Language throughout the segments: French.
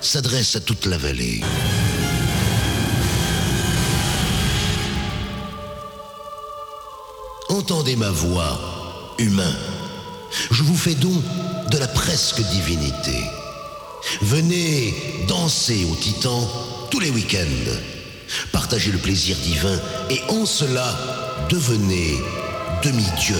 s'adresse à toute la vallée. Entendez ma voix, humain. Je vous fais don de la presque divinité. Venez danser au Titan tous les week-ends. Partagez le plaisir divin et en cela, devenez demi-dieu.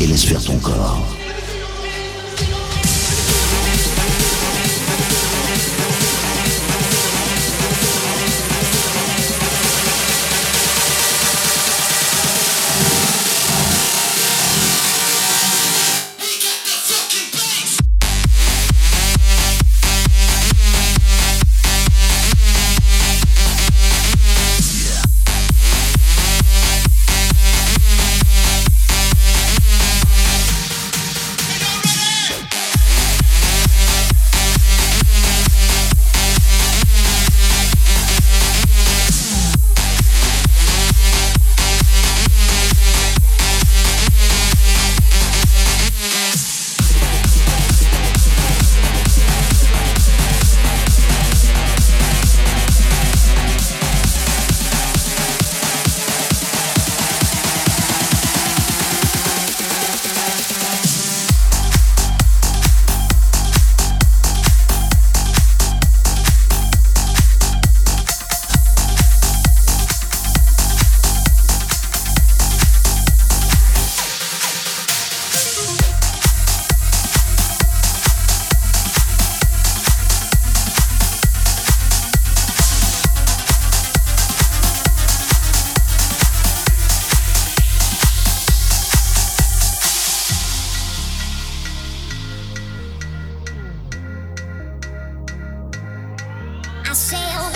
Et laisse faire ton corps. I say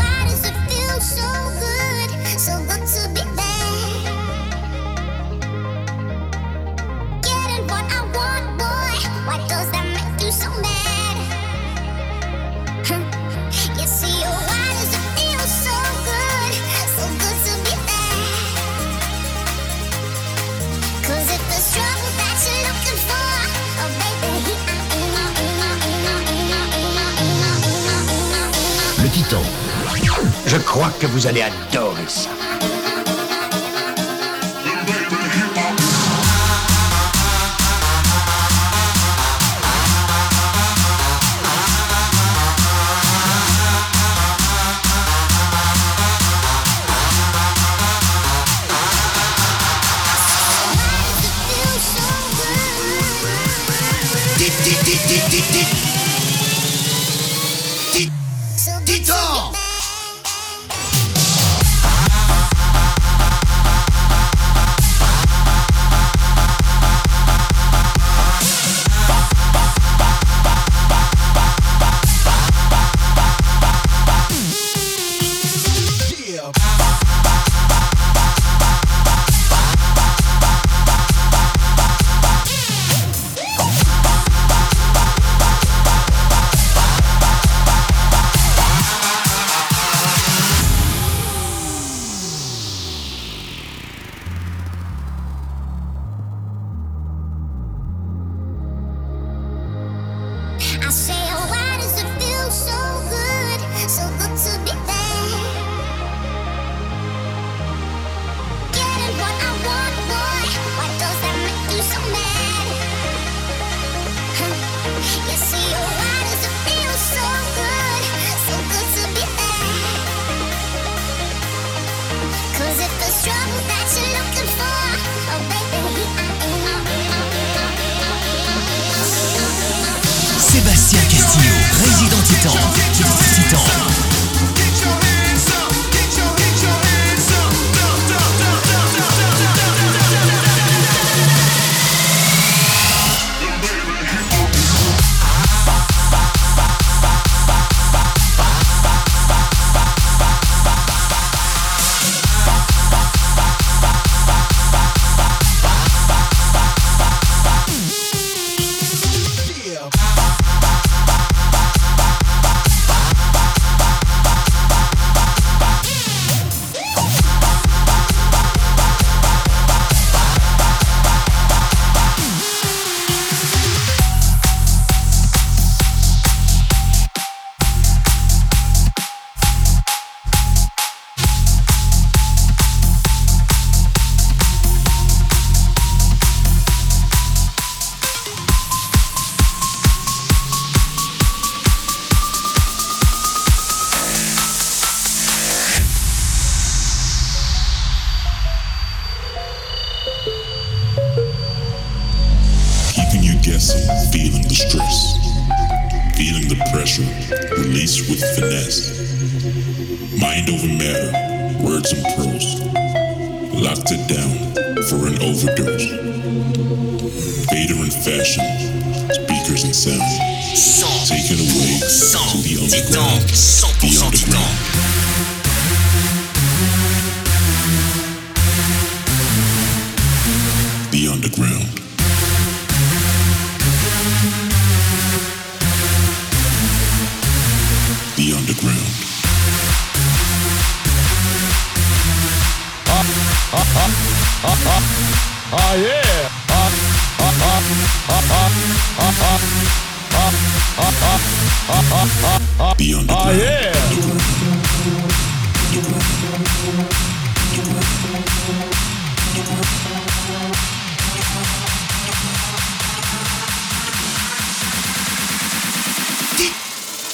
vous allez adorer ça. Sébastien Castillo, résident titan. Titan. Beyond the ground. yeah.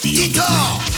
Beyond the ground.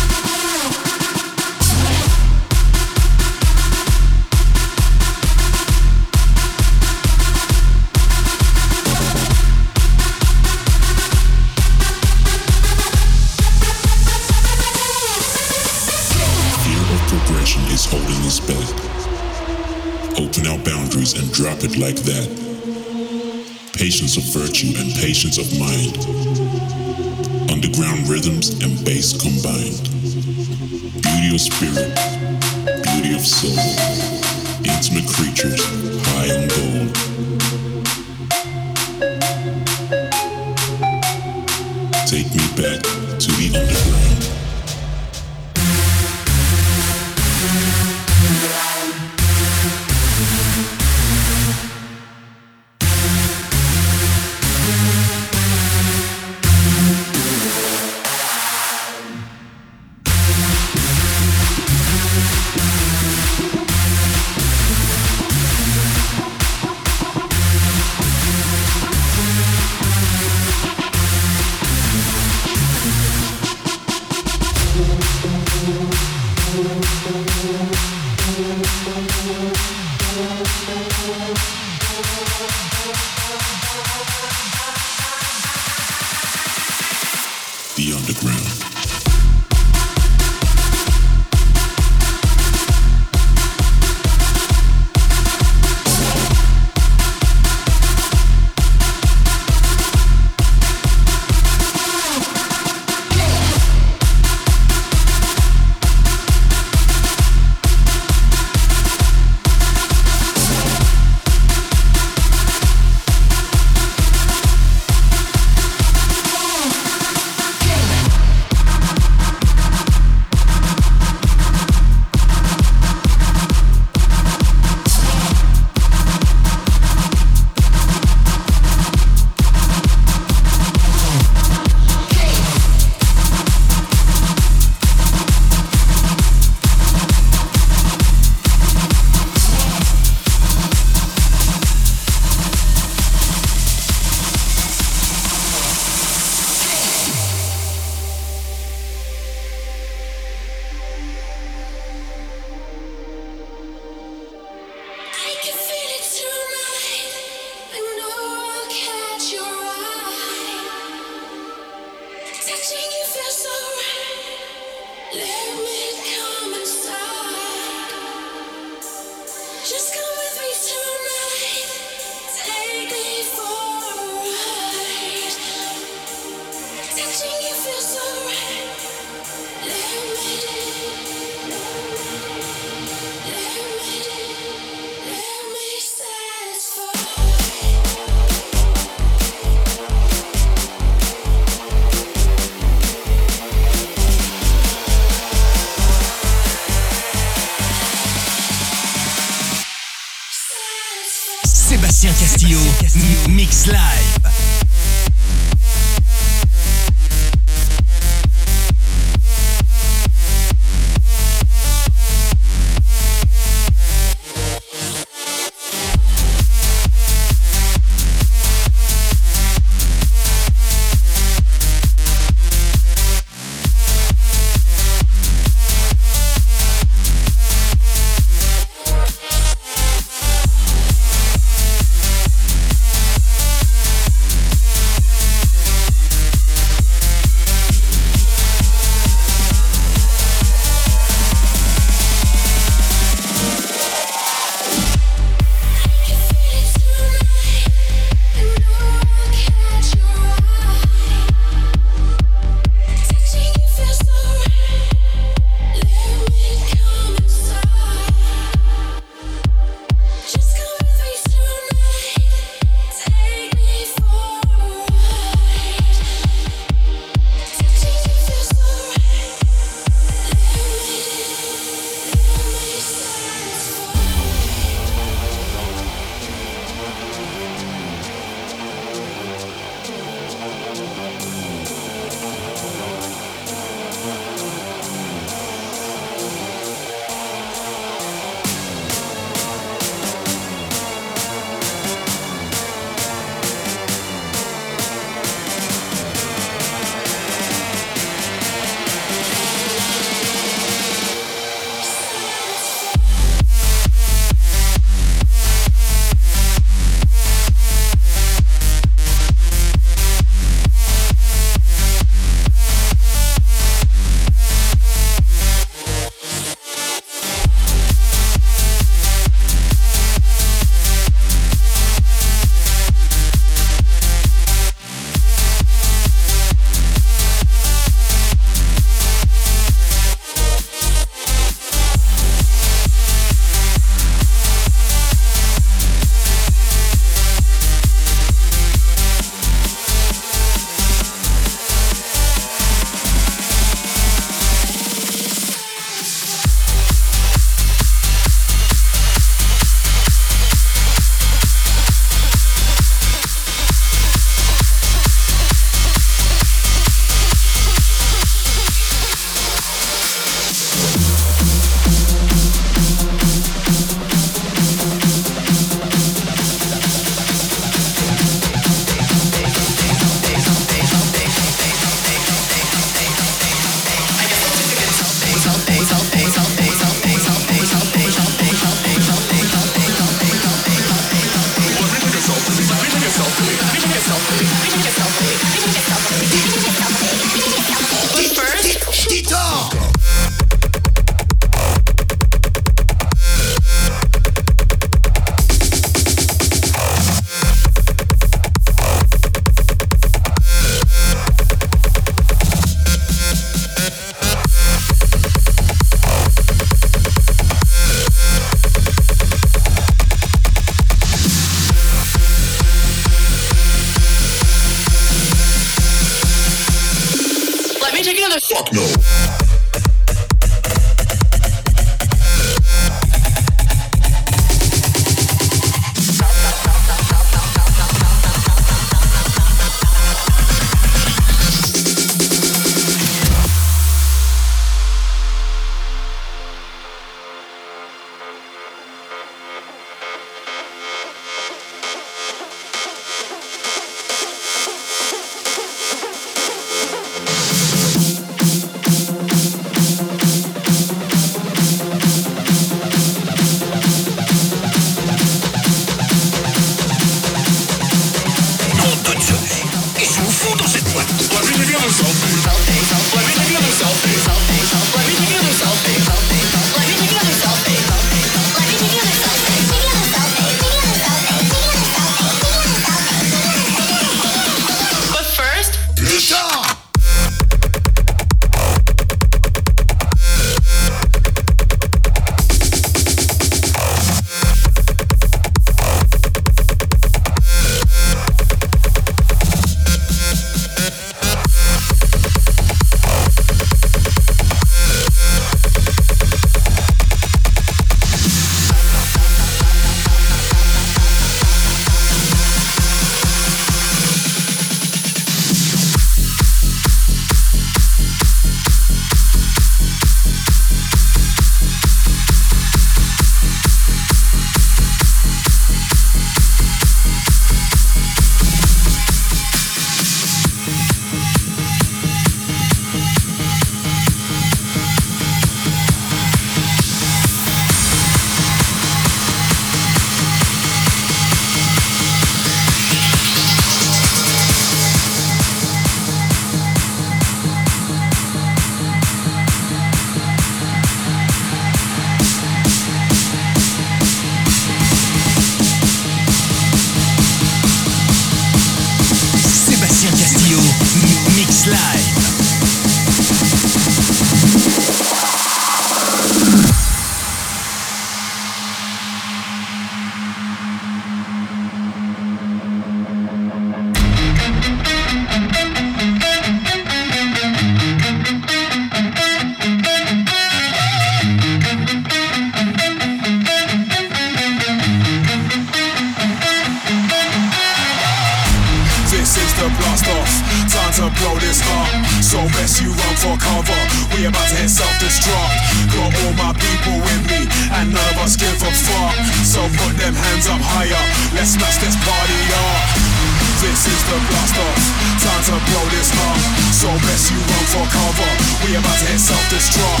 Is the blast off. Time to blow this up. So best you run for cover. We about to hit self-destruct.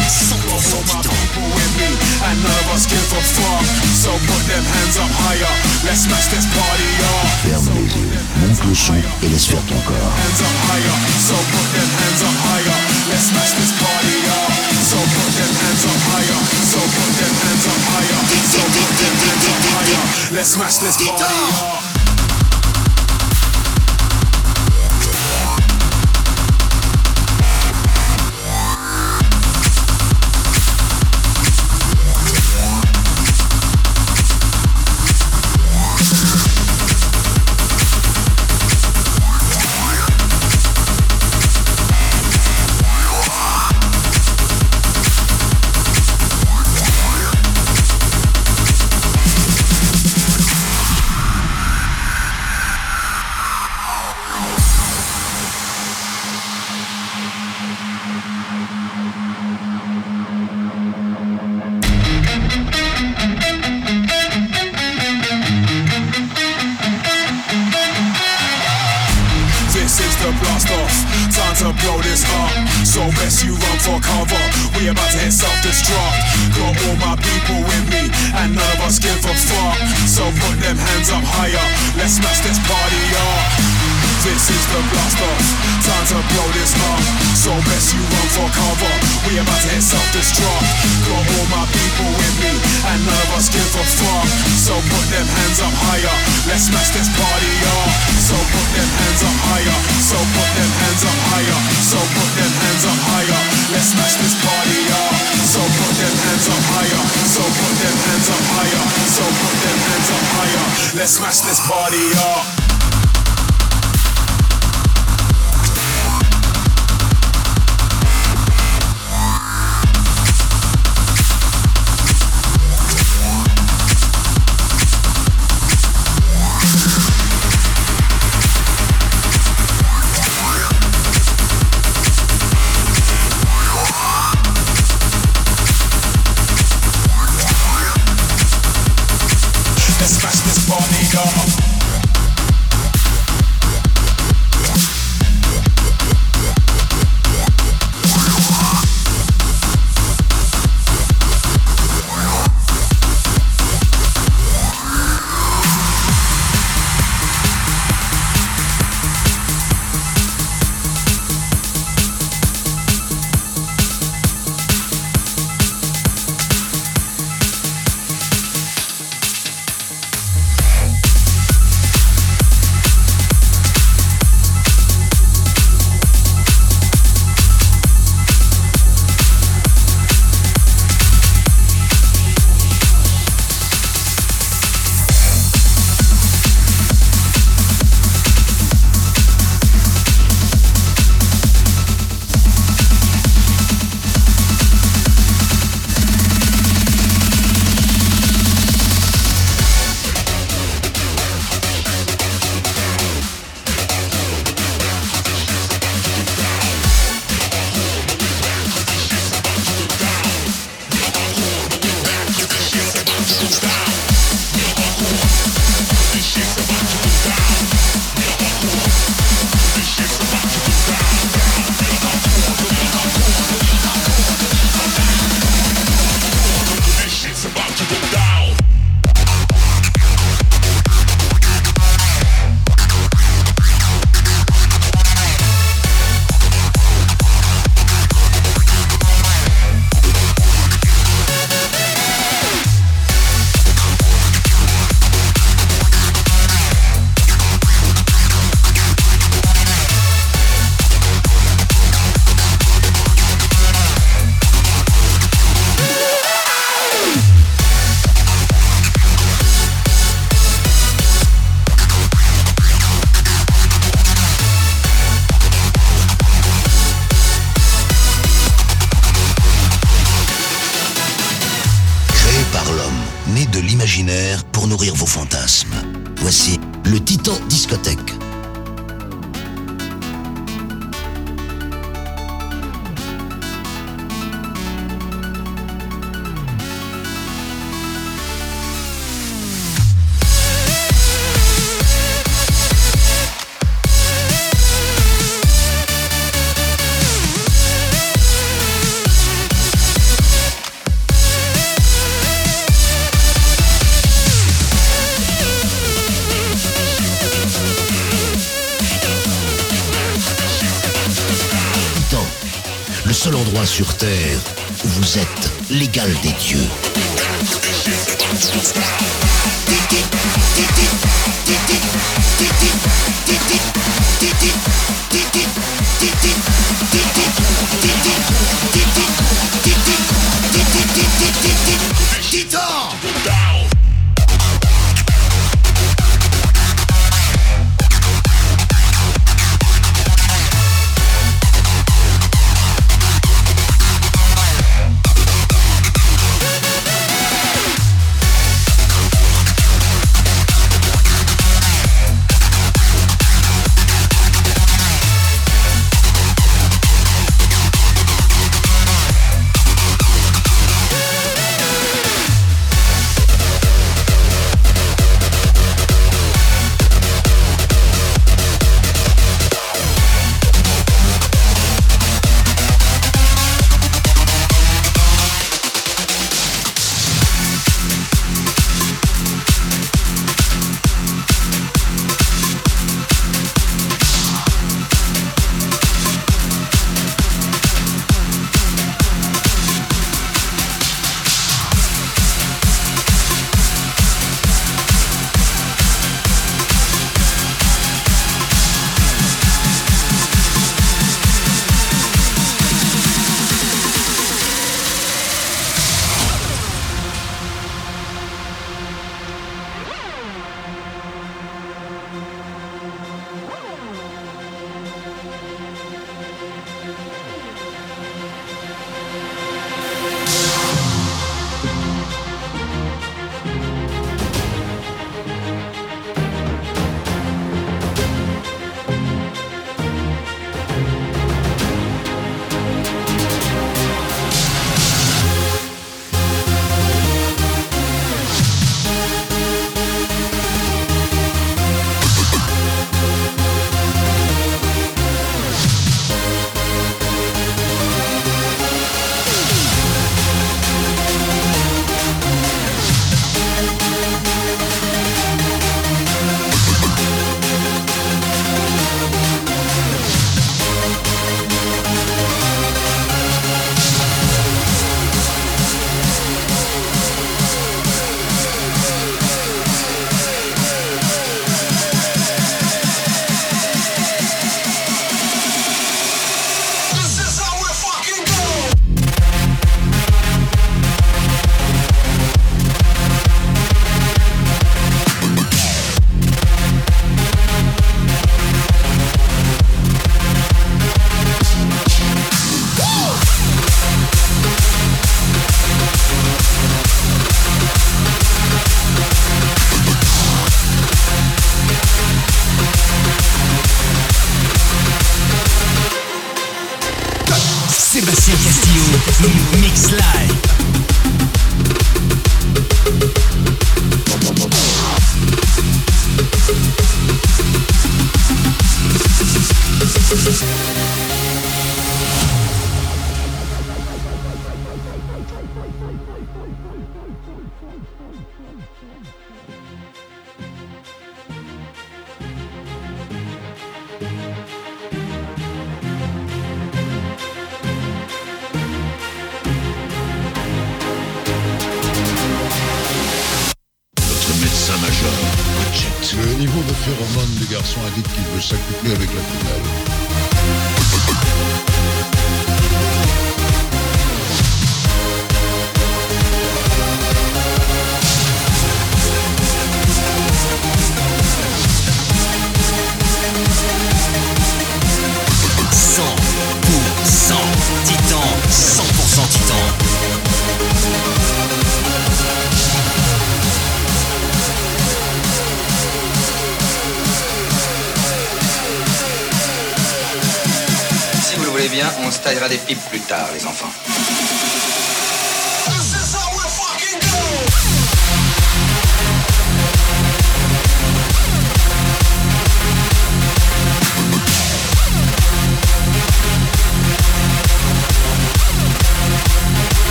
My people with me, and none of us give a fuck. So put them hands up higher. Let's smash this party up. Ferme les yeux, monte le son et laisse faire ton corps. Hands up higher. So put them hands up higher. Let's smash this party up. So put them hands up higher. So put them hands up higher. So put them hands up higher. Let's smash this party up.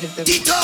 Tito!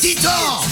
Titan.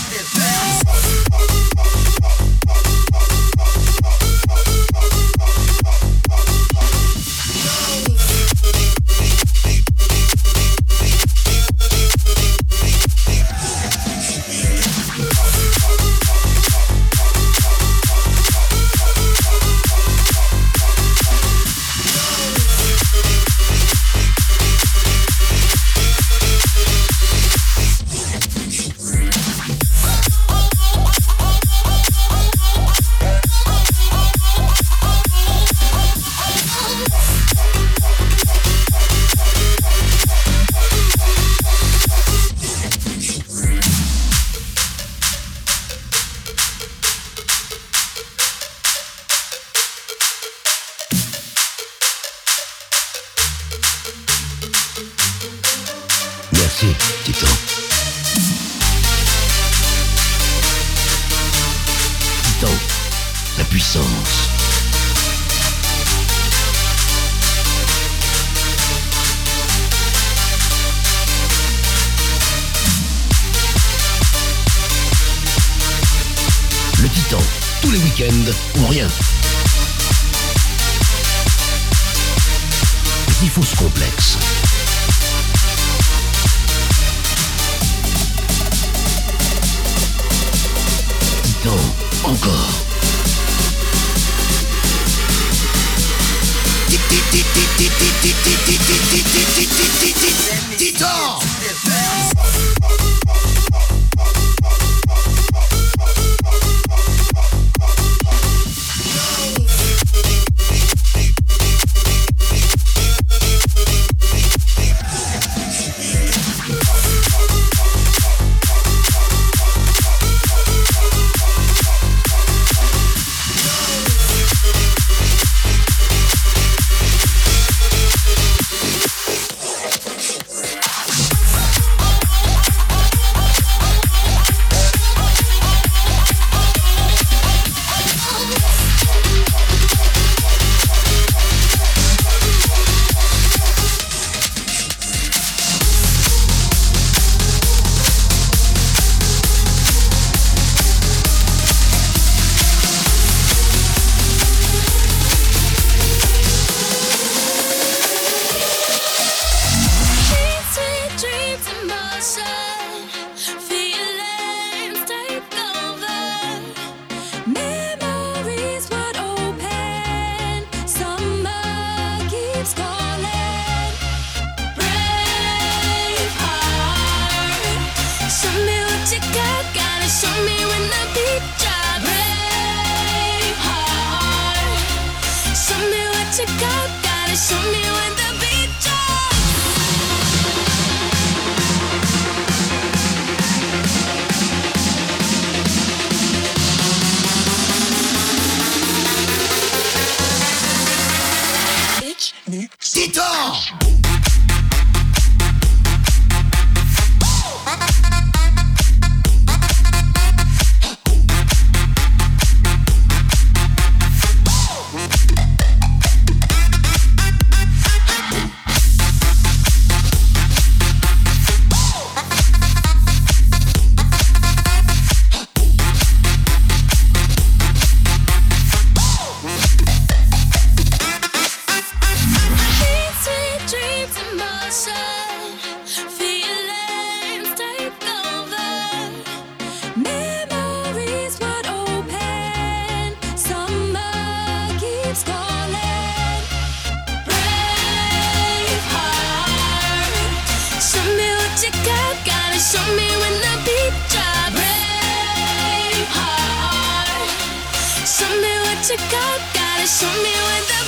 go, gotta show me where the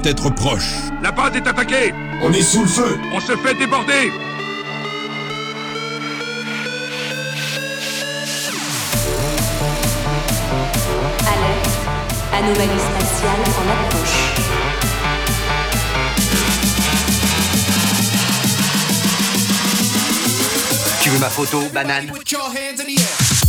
doit être proche. La base est attaquée On est sous le feu On se fait déborder Alerte. Anomalie spatiale en approche. Tu veux ma photo, banane? Put your hands in the air.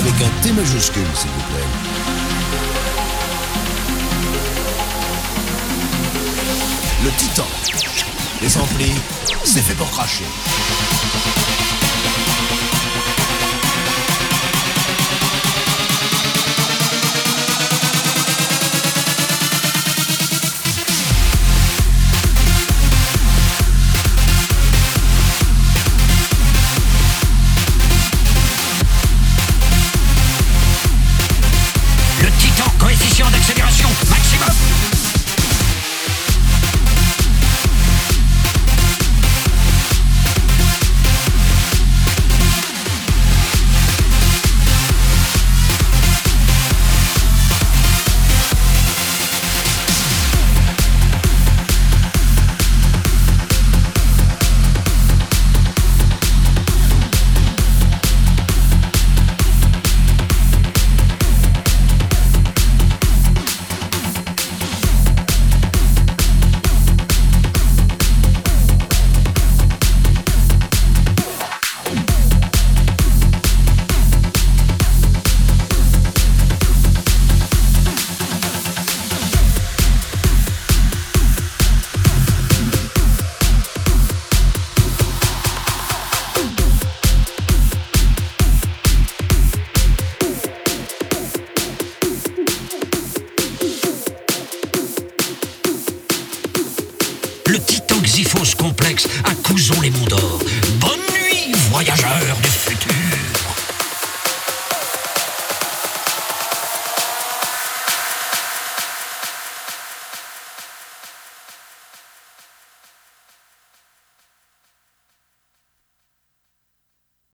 Avec un T majuscule, s'il vous plaît. Le Titan. Les amplis, c'est fait pour cracher.